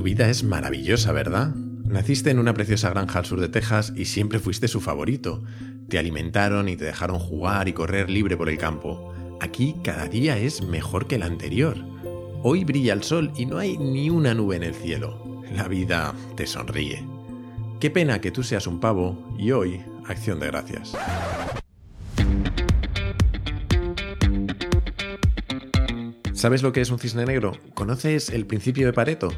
Tu vida es maravillosa, ¿verdad? Naciste en una preciosa granja al sur de Texas y siempre fuiste su favorito. Te alimentaron y te dejaron jugar y correr libre por el campo. Aquí cada día es mejor que el anterior. Hoy brilla el sol y no hay ni una nube en el cielo. La vida te sonríe. Qué pena que tú seas un pavo y hoy acción de gracias. ¿Sabes lo que es un cisne negro? ¿Conoces el principio de Pareto?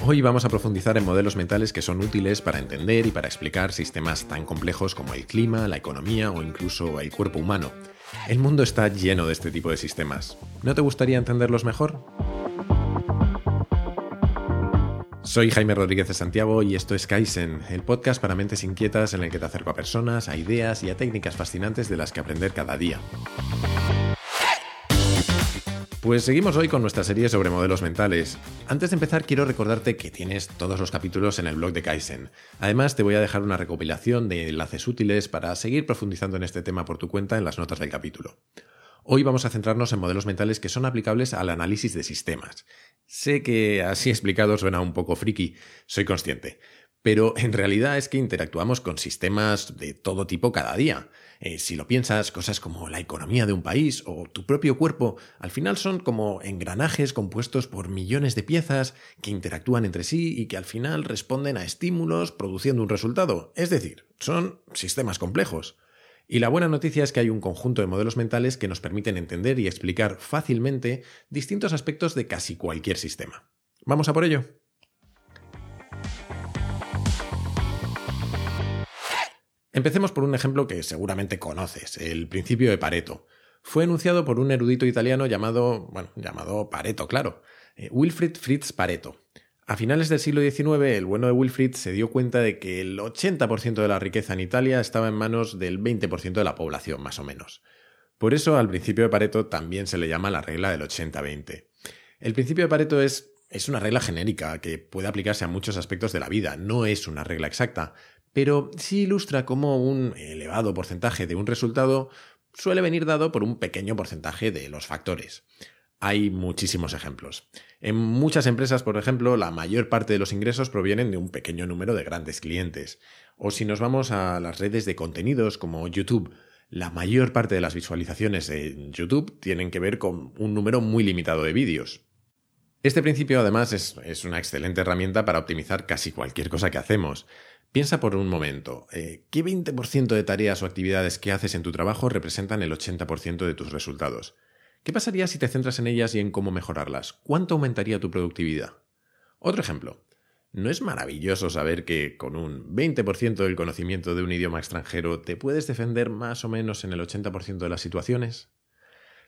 Hoy vamos a profundizar en modelos mentales que son útiles para entender y para explicar sistemas tan complejos como el clima, la economía o incluso el cuerpo humano. El mundo está lleno de este tipo de sistemas. ¿No te gustaría entenderlos mejor? Soy Jaime Rodríguez de Santiago y esto es Kaizen, el podcast para mentes inquietas en el que te acerco a personas, a ideas y a técnicas fascinantes de las que aprender cada día. Pues seguimos hoy con nuestra serie sobre modelos mentales. Antes de empezar quiero recordarte que tienes todos los capítulos en el blog de Kaizen. Además te voy a dejar una recopilación de enlaces útiles para seguir profundizando en este tema por tu cuenta en las notas del capítulo. Hoy vamos a centrarnos en modelos mentales que son aplicables al análisis de sistemas. Sé que así explicado suena un poco friki, soy consciente, pero en realidad es que interactuamos con sistemas de todo tipo cada día. Eh, si lo piensas, cosas como la economía de un país o tu propio cuerpo, al final son como engranajes compuestos por millones de piezas que interactúan entre sí y que al final responden a estímulos produciendo un resultado. Es decir, son sistemas complejos. Y la buena noticia es que hay un conjunto de modelos mentales que nos permiten entender y explicar fácilmente distintos aspectos de casi cualquier sistema. ¿Vamos a por ello? Empecemos por un ejemplo que seguramente conoces, el principio de Pareto. Fue enunciado por un erudito italiano llamado, bueno, llamado Pareto, claro, eh, Wilfrid Fritz Pareto. A finales del siglo XIX, el bueno de Wilfrid se dio cuenta de que el 80% de la riqueza en Italia estaba en manos del 20% de la población, más o menos. Por eso, al principio de Pareto también se le llama la regla del 80-20. El principio de Pareto es, es una regla genérica que puede aplicarse a muchos aspectos de la vida, no es una regla exacta, pero sí ilustra cómo un elevado porcentaje de un resultado suele venir dado por un pequeño porcentaje de los factores. Hay muchísimos ejemplos. En muchas empresas, por ejemplo, la mayor parte de los ingresos provienen de un pequeño número de grandes clientes. O si nos vamos a las redes de contenidos como YouTube, la mayor parte de las visualizaciones en YouTube tienen que ver con un número muy limitado de vídeos. Este principio además es, es, una excelente herramienta para optimizar casi cualquier cosa que hacemos. Piensa por un momento, eh, ¿qué 20% de tareas o actividades que haces en tu trabajo representan el 80% de tus resultados? ¿Qué pasaría si te centras en ellas y en cómo mejorarlas? ¿Cuánto aumentaría tu productividad? Otro ejemplo. ¿No es maravilloso saber que con un 20% del conocimiento de un idioma extranjero te puedes defender más o menos en el 80% de las situaciones?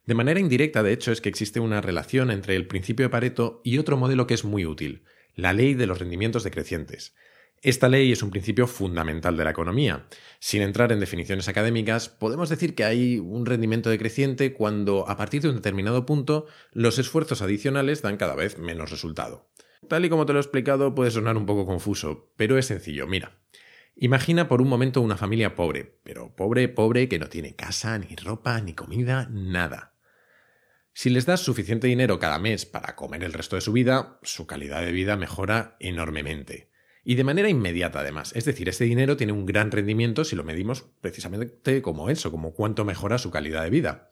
De manera indirecta, de hecho, es que existe una relación entre el principio de Pareto y otro modelo que es muy útil, la ley de los rendimientos decrecientes. Esta ley es un principio fundamental de la economía. Sin entrar en definiciones académicas, podemos decir que hay un rendimiento decreciente cuando, a partir de un determinado punto, los esfuerzos adicionales dan cada vez menos resultado. Tal y como te lo he explicado, puede sonar un poco confuso, pero es sencillo. Mira, imagina por un momento una familia pobre, pero pobre, pobre, que no tiene casa, ni ropa, ni comida, nada. Si les das suficiente dinero cada mes para comer el resto de su vida, su calidad de vida mejora enormemente. Y de manera inmediata, además. Es decir, este dinero tiene un gran rendimiento si lo medimos precisamente como eso, como cuánto mejora su calidad de vida.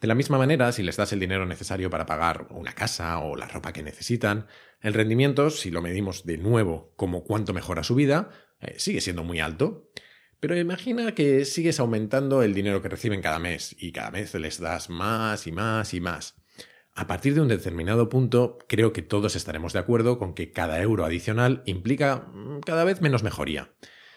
De la misma manera, si les das el dinero necesario para pagar una casa o la ropa que necesitan, el rendimiento, si lo medimos de nuevo como cuánto mejora su vida, eh, sigue siendo muy alto. Pero imagina que sigues aumentando el dinero que reciben cada mes y cada mes les das más y más y más. A partir de un determinado punto, creo que todos estaremos de acuerdo con que cada euro adicional implica mm, cada vez menos mejoría.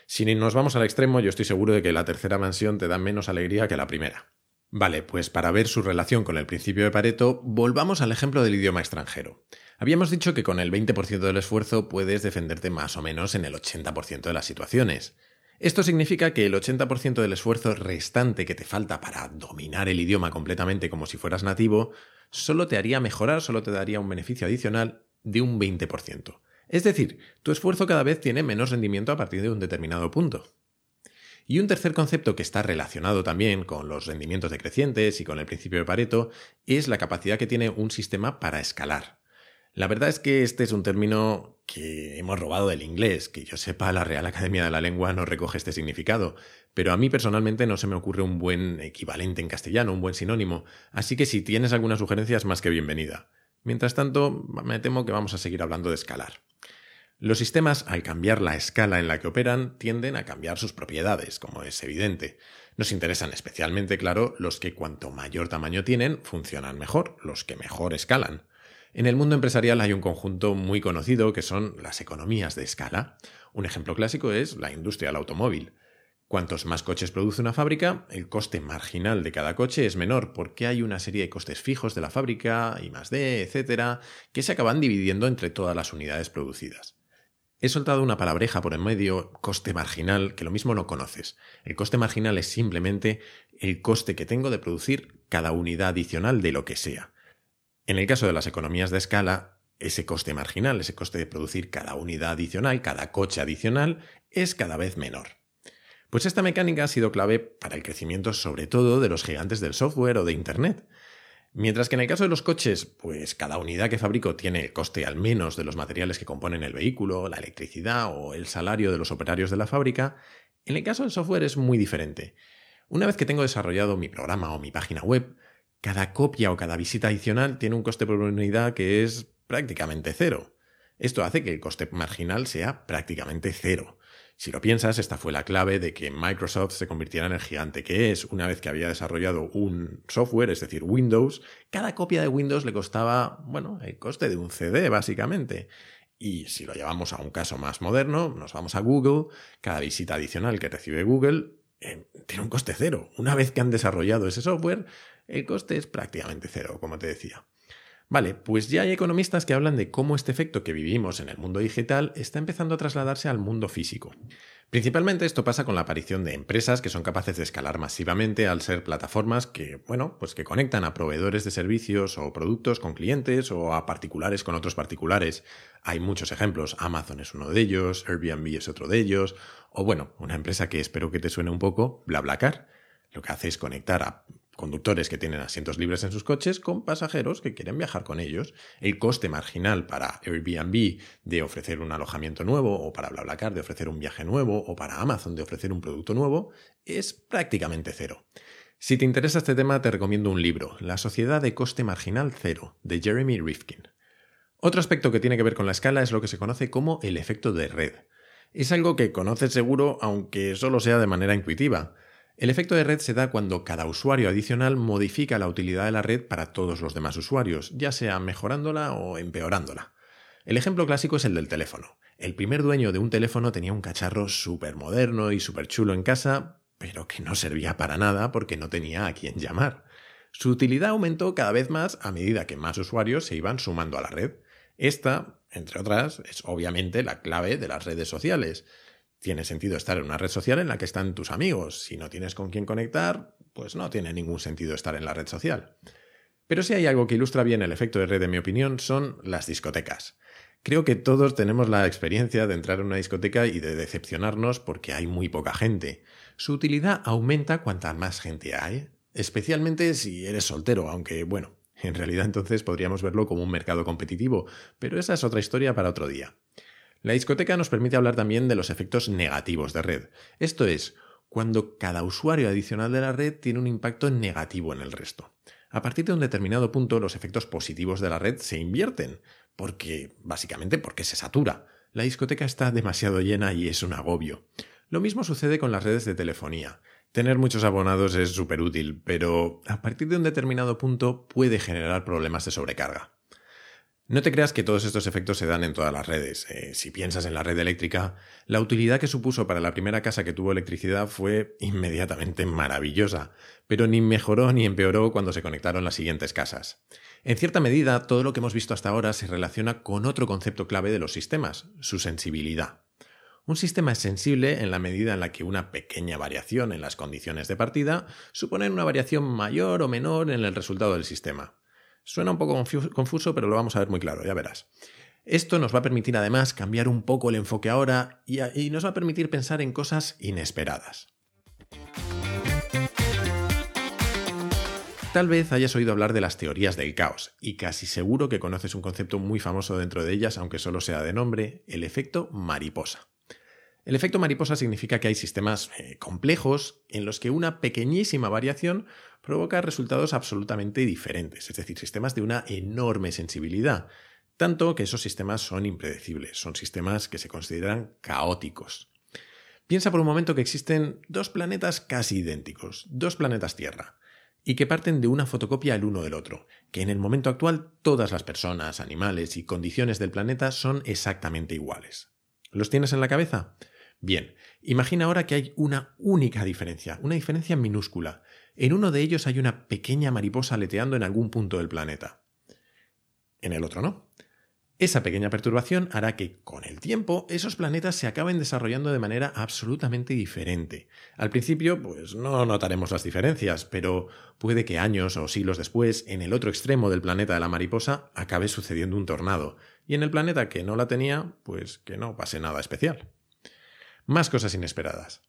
Si nos vamos al extremo, yo estoy seguro de que la tercera mansión te da menos alegría que la primera. Vale, pues para ver su relación con el principio de Pareto, volvamos al ejemplo del idioma extranjero. Habíamos dicho que con el 20% del esfuerzo puedes defenderte más o menos en el 80% de las situaciones. Esto significa que el 80% del esfuerzo restante que te falta para dominar el idioma completamente como si fueras nativo, solo te haría mejorar, solo te daría un beneficio adicional de un 20%. Es decir, tu esfuerzo cada vez tiene menos rendimiento a partir de un determinado punto. Y un tercer concepto que está relacionado también con los rendimientos decrecientes y con el principio de Pareto es la capacidad que tiene un sistema para escalar. La verdad es que este es un término que hemos robado del inglés. Que yo sepa, la Real Academia de la Lengua no recoge este significado, pero a mí personalmente no se me ocurre un buen equivalente en castellano, un buen sinónimo, así que si tienes alguna sugerencia es más que bienvenida. Mientras tanto, me temo que vamos a seguir hablando de escalar. Los sistemas, al cambiar la escala en la que operan, tienden a cambiar sus propiedades, como es evidente. Nos interesan especialmente, claro, los que cuanto mayor tamaño tienen, funcionan mejor, los que mejor escalan. En el mundo empresarial hay un conjunto muy conocido que son las economías de escala. Un ejemplo clásico es la industria del automóvil. Cuantos más coches produce una fábrica, el coste marginal de cada coche es menor porque hay una serie de costes fijos de la fábrica, y más D, etcétera, que se acaban dividiendo entre todas las unidades producidas. He soltado una palabreja por en medio, coste marginal, que lo mismo no conoces. El coste marginal es simplemente el coste que tengo de producir cada unidad adicional de lo que sea. En el caso de las economías de escala, ese coste marginal, ese coste de producir cada unidad adicional, cada coche adicional, es cada vez menor. Pues esta mecánica ha sido clave para el crecimiento sobre todo de los gigantes del software o de Internet. Mientras que en el caso de los coches, pues cada unidad que fabrico tiene el coste al menos de los materiales que componen el vehículo, la electricidad o el salario de los operarios de la fábrica, en el caso del software es muy diferente. Una vez que tengo desarrollado mi programa o mi página web, cada copia o cada visita adicional tiene un coste por unidad que es prácticamente cero. Esto hace que el coste marginal sea prácticamente cero. Si lo piensas, esta fue la clave de que Microsoft se convirtiera en el gigante que es. Una vez que había desarrollado un software, es decir, Windows, cada copia de Windows le costaba, bueno, el coste de un CD, básicamente. Y si lo llevamos a un caso más moderno, nos vamos a Google, cada visita adicional que recibe Google eh, tiene un coste cero. Una vez que han desarrollado ese software, el coste es prácticamente cero, como te decía. Vale, pues ya hay economistas que hablan de cómo este efecto que vivimos en el mundo digital está empezando a trasladarse al mundo físico. Principalmente esto pasa con la aparición de empresas que son capaces de escalar masivamente al ser plataformas que, bueno, pues que conectan a proveedores de servicios o productos con clientes o a particulares con otros particulares. Hay muchos ejemplos, Amazon es uno de ellos, Airbnb es otro de ellos, o bueno, una empresa que espero que te suene un poco, BlaBlaCar. Lo que hace es conectar a conductores que tienen asientos libres en sus coches con pasajeros que quieren viajar con ellos. El coste marginal para Airbnb de ofrecer un alojamiento nuevo o para BlaBlaCar de ofrecer un viaje nuevo o para Amazon de ofrecer un producto nuevo es prácticamente cero. Si te interesa este tema te recomiendo un libro, La Sociedad de Coste Marginal Cero, de Jeremy Rifkin. Otro aspecto que tiene que ver con la escala es lo que se conoce como el efecto de red. Es algo que conoces seguro aunque solo sea de manera intuitiva. El efecto de red se da cuando cada usuario adicional modifica la utilidad de la red para todos los demás usuarios, ya sea mejorándola o empeorándola. El ejemplo clásico es el del teléfono. El primer dueño de un teléfono tenía un cacharro súper moderno y súper chulo en casa, pero que no servía para nada porque no tenía a quién llamar. Su utilidad aumentó cada vez más a medida que más usuarios se iban sumando a la red. Esta, entre otras, es obviamente la clave de las redes sociales. Tiene sentido estar en una red social en la que están tus amigos. Si no tienes con quién conectar, pues no tiene ningún sentido estar en la red social. Pero si hay algo que ilustra bien el efecto de red, en mi opinión, son las discotecas. Creo que todos tenemos la experiencia de entrar en una discoteca y de decepcionarnos porque hay muy poca gente. Su utilidad aumenta cuanta más gente hay, especialmente si eres soltero, aunque bueno, en realidad entonces podríamos verlo como un mercado competitivo, pero esa es otra historia para otro día. La discoteca nos permite hablar también de los efectos negativos de red. Esto es, cuando cada usuario adicional de la red tiene un impacto negativo en el resto. A partir de un determinado punto, los efectos positivos de la red se invierten, porque, básicamente, porque se satura. La discoteca está demasiado llena y es un agobio. Lo mismo sucede con las redes de telefonía. Tener muchos abonados es súper útil, pero a partir de un determinado punto puede generar problemas de sobrecarga. No te creas que todos estos efectos se dan en todas las redes. Eh, si piensas en la red eléctrica, la utilidad que supuso para la primera casa que tuvo electricidad fue inmediatamente maravillosa, pero ni mejoró ni empeoró cuando se conectaron las siguientes casas. En cierta medida, todo lo que hemos visto hasta ahora se relaciona con otro concepto clave de los sistemas, su sensibilidad. Un sistema es sensible en la medida en la que una pequeña variación en las condiciones de partida supone una variación mayor o menor en el resultado del sistema. Suena un poco confuso, pero lo vamos a ver muy claro, ya verás. Esto nos va a permitir además cambiar un poco el enfoque ahora y, y nos va a permitir pensar en cosas inesperadas. Tal vez hayas oído hablar de las teorías del caos, y casi seguro que conoces un concepto muy famoso dentro de ellas, aunque solo sea de nombre, el efecto mariposa. El efecto mariposa significa que hay sistemas eh, complejos en los que una pequeñísima variación provoca resultados absolutamente diferentes, es decir, sistemas de una enorme sensibilidad, tanto que esos sistemas son impredecibles, son sistemas que se consideran caóticos. Piensa por un momento que existen dos planetas casi idénticos, dos planetas Tierra, y que parten de una fotocopia el uno del otro, que en el momento actual todas las personas, animales y condiciones del planeta son exactamente iguales. ¿Los tienes en la cabeza? Bien, imagina ahora que hay una única diferencia, una diferencia minúscula. En uno de ellos hay una pequeña mariposa aleteando en algún punto del planeta. En el otro no. Esa pequeña perturbación hará que, con el tiempo, esos planetas se acaben desarrollando de manera absolutamente diferente. Al principio, pues no notaremos las diferencias, pero puede que años o siglos después, en el otro extremo del planeta de la mariposa, acabe sucediendo un tornado, y en el planeta que no la tenía, pues que no pase nada especial. Más cosas inesperadas.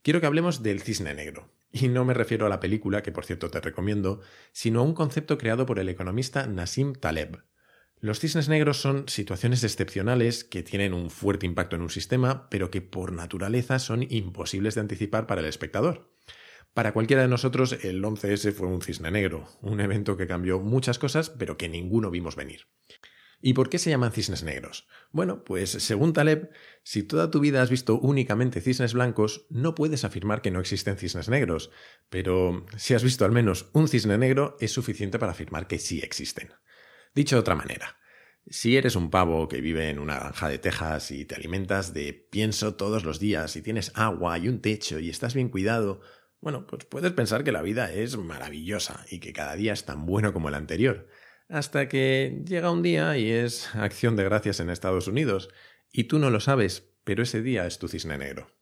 Quiero que hablemos del cisne negro. Y no me refiero a la película, que por cierto te recomiendo, sino a un concepto creado por el economista Nassim Taleb. Los cisnes negros son situaciones excepcionales que tienen un fuerte impacto en un sistema, pero que por naturaleza son imposibles de anticipar para el espectador. Para cualquiera de nosotros, el 11S fue un cisne negro, un evento que cambió muchas cosas, pero que ninguno vimos venir. ¿Y por qué se llaman cisnes negros? Bueno, pues según Taleb, si toda tu vida has visto únicamente cisnes blancos, no puedes afirmar que no existen cisnes negros, pero si has visto al menos un cisne negro, es suficiente para afirmar que sí existen. Dicho de otra manera, si eres un pavo que vive en una granja de Texas y te alimentas de pienso todos los días y tienes agua y un techo y estás bien cuidado, bueno, pues puedes pensar que la vida es maravillosa y que cada día es tan bueno como el anterior hasta que llega un día y es acción de gracias en Estados Unidos, y tú no lo sabes, pero ese día es tu cisne negro.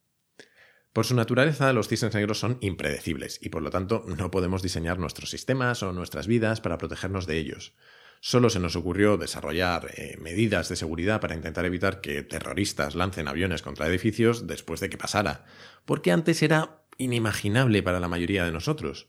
Por su naturaleza, los cisnes negros son impredecibles y por lo tanto no podemos diseñar nuestros sistemas o nuestras vidas para protegernos de ellos. Solo se nos ocurrió desarrollar eh, medidas de seguridad para intentar evitar que terroristas lancen aviones contra edificios después de que pasara, porque antes era inimaginable para la mayoría de nosotros.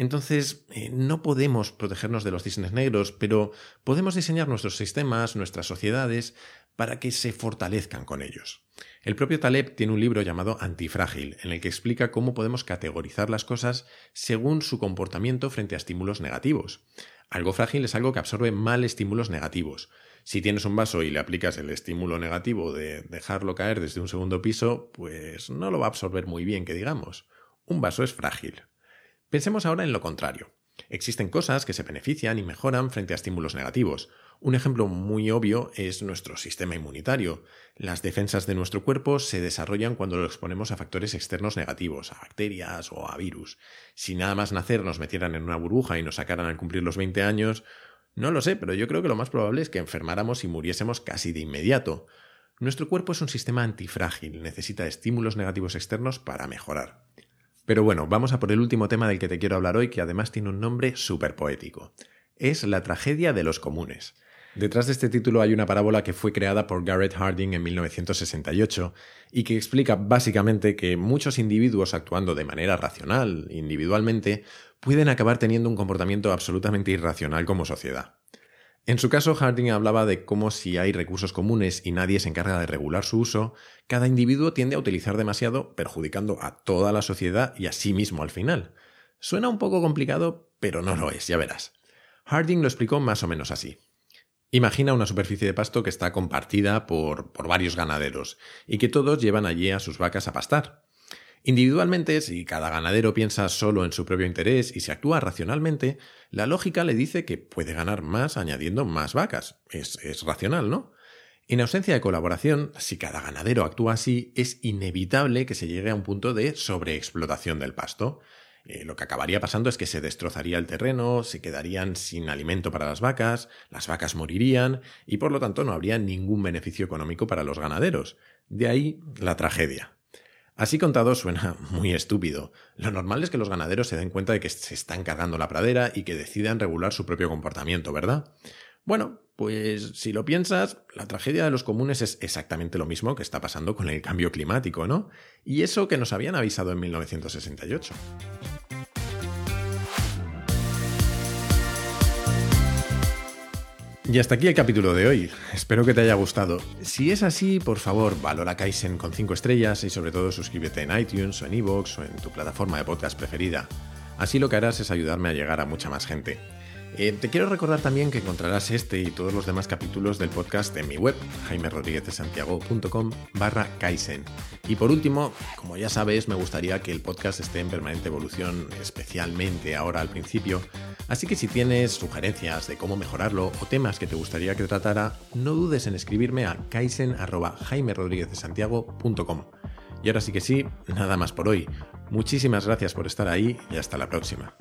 Entonces, eh, no podemos protegernos de los cisnes negros, pero podemos diseñar nuestros sistemas, nuestras sociedades, para que se fortalezcan con ellos. El propio Taleb tiene un libro llamado Antifrágil, en el que explica cómo podemos categorizar las cosas según su comportamiento frente a estímulos negativos. Algo frágil es algo que absorbe mal estímulos negativos. Si tienes un vaso y le aplicas el estímulo negativo de dejarlo caer desde un segundo piso, pues no lo va a absorber muy bien, que digamos. Un vaso es frágil. Pensemos ahora en lo contrario. Existen cosas que se benefician y mejoran frente a estímulos negativos. Un ejemplo muy obvio es nuestro sistema inmunitario. Las defensas de nuestro cuerpo se desarrollan cuando lo exponemos a factores externos negativos, a bacterias o a virus. Si nada más nacer nos metieran en una burbuja y nos sacaran al cumplir los 20 años, no lo sé, pero yo creo que lo más probable es que enfermáramos y muriésemos casi de inmediato. Nuestro cuerpo es un sistema antifrágil, necesita estímulos negativos externos para mejorar. Pero bueno, vamos a por el último tema del que te quiero hablar hoy, que además tiene un nombre súper poético. Es la tragedia de los comunes. Detrás de este título hay una parábola que fue creada por Garrett Harding en 1968 y que explica básicamente que muchos individuos actuando de manera racional, individualmente, pueden acabar teniendo un comportamiento absolutamente irracional como sociedad. En su caso, Harding hablaba de cómo si hay recursos comunes y nadie se encarga de regular su uso, cada individuo tiende a utilizar demasiado, perjudicando a toda la sociedad y a sí mismo al final. Suena un poco complicado, pero no lo es, ya verás. Harding lo explicó más o menos así. Imagina una superficie de pasto que está compartida por, por varios ganaderos y que todos llevan allí a sus vacas a pastar. Individualmente, si cada ganadero piensa solo en su propio interés y se actúa racionalmente, la lógica le dice que puede ganar más añadiendo más vacas. Es, es racional, ¿no? En ausencia de colaboración, si cada ganadero actúa así, es inevitable que se llegue a un punto de sobreexplotación del pasto. Eh, lo que acabaría pasando es que se destrozaría el terreno, se quedarían sin alimento para las vacas, las vacas morirían y por lo tanto no habría ningún beneficio económico para los ganaderos. De ahí la tragedia. Así contado suena muy estúpido. Lo normal es que los ganaderos se den cuenta de que se están cargando la pradera y que decidan regular su propio comportamiento, ¿verdad? Bueno, pues si lo piensas, la tragedia de los comunes es exactamente lo mismo que está pasando con el cambio climático, ¿no? Y eso que nos habían avisado en 1968. Y hasta aquí el capítulo de hoy. Espero que te haya gustado. Si es así, por favor, valora Kaizen con 5 estrellas y sobre todo suscríbete en iTunes o en iVoox o en tu plataforma de podcast preferida. Así lo que harás es ayudarme a llegar a mucha más gente. Eh, te quiero recordar también que encontrarás este y todos los demás capítulos del podcast en mi web, jaimerodriguezdesantiago.com barra Kaizen. Y por último, como ya sabes, me gustaría que el podcast esté en permanente evolución, especialmente ahora al principio, así que si tienes sugerencias de cómo mejorarlo o temas que te gustaría que tratara, no dudes en escribirme a kaizen.jaimerodriguezdesantiago.com. Y ahora sí que sí, nada más por hoy. Muchísimas gracias por estar ahí y hasta la próxima.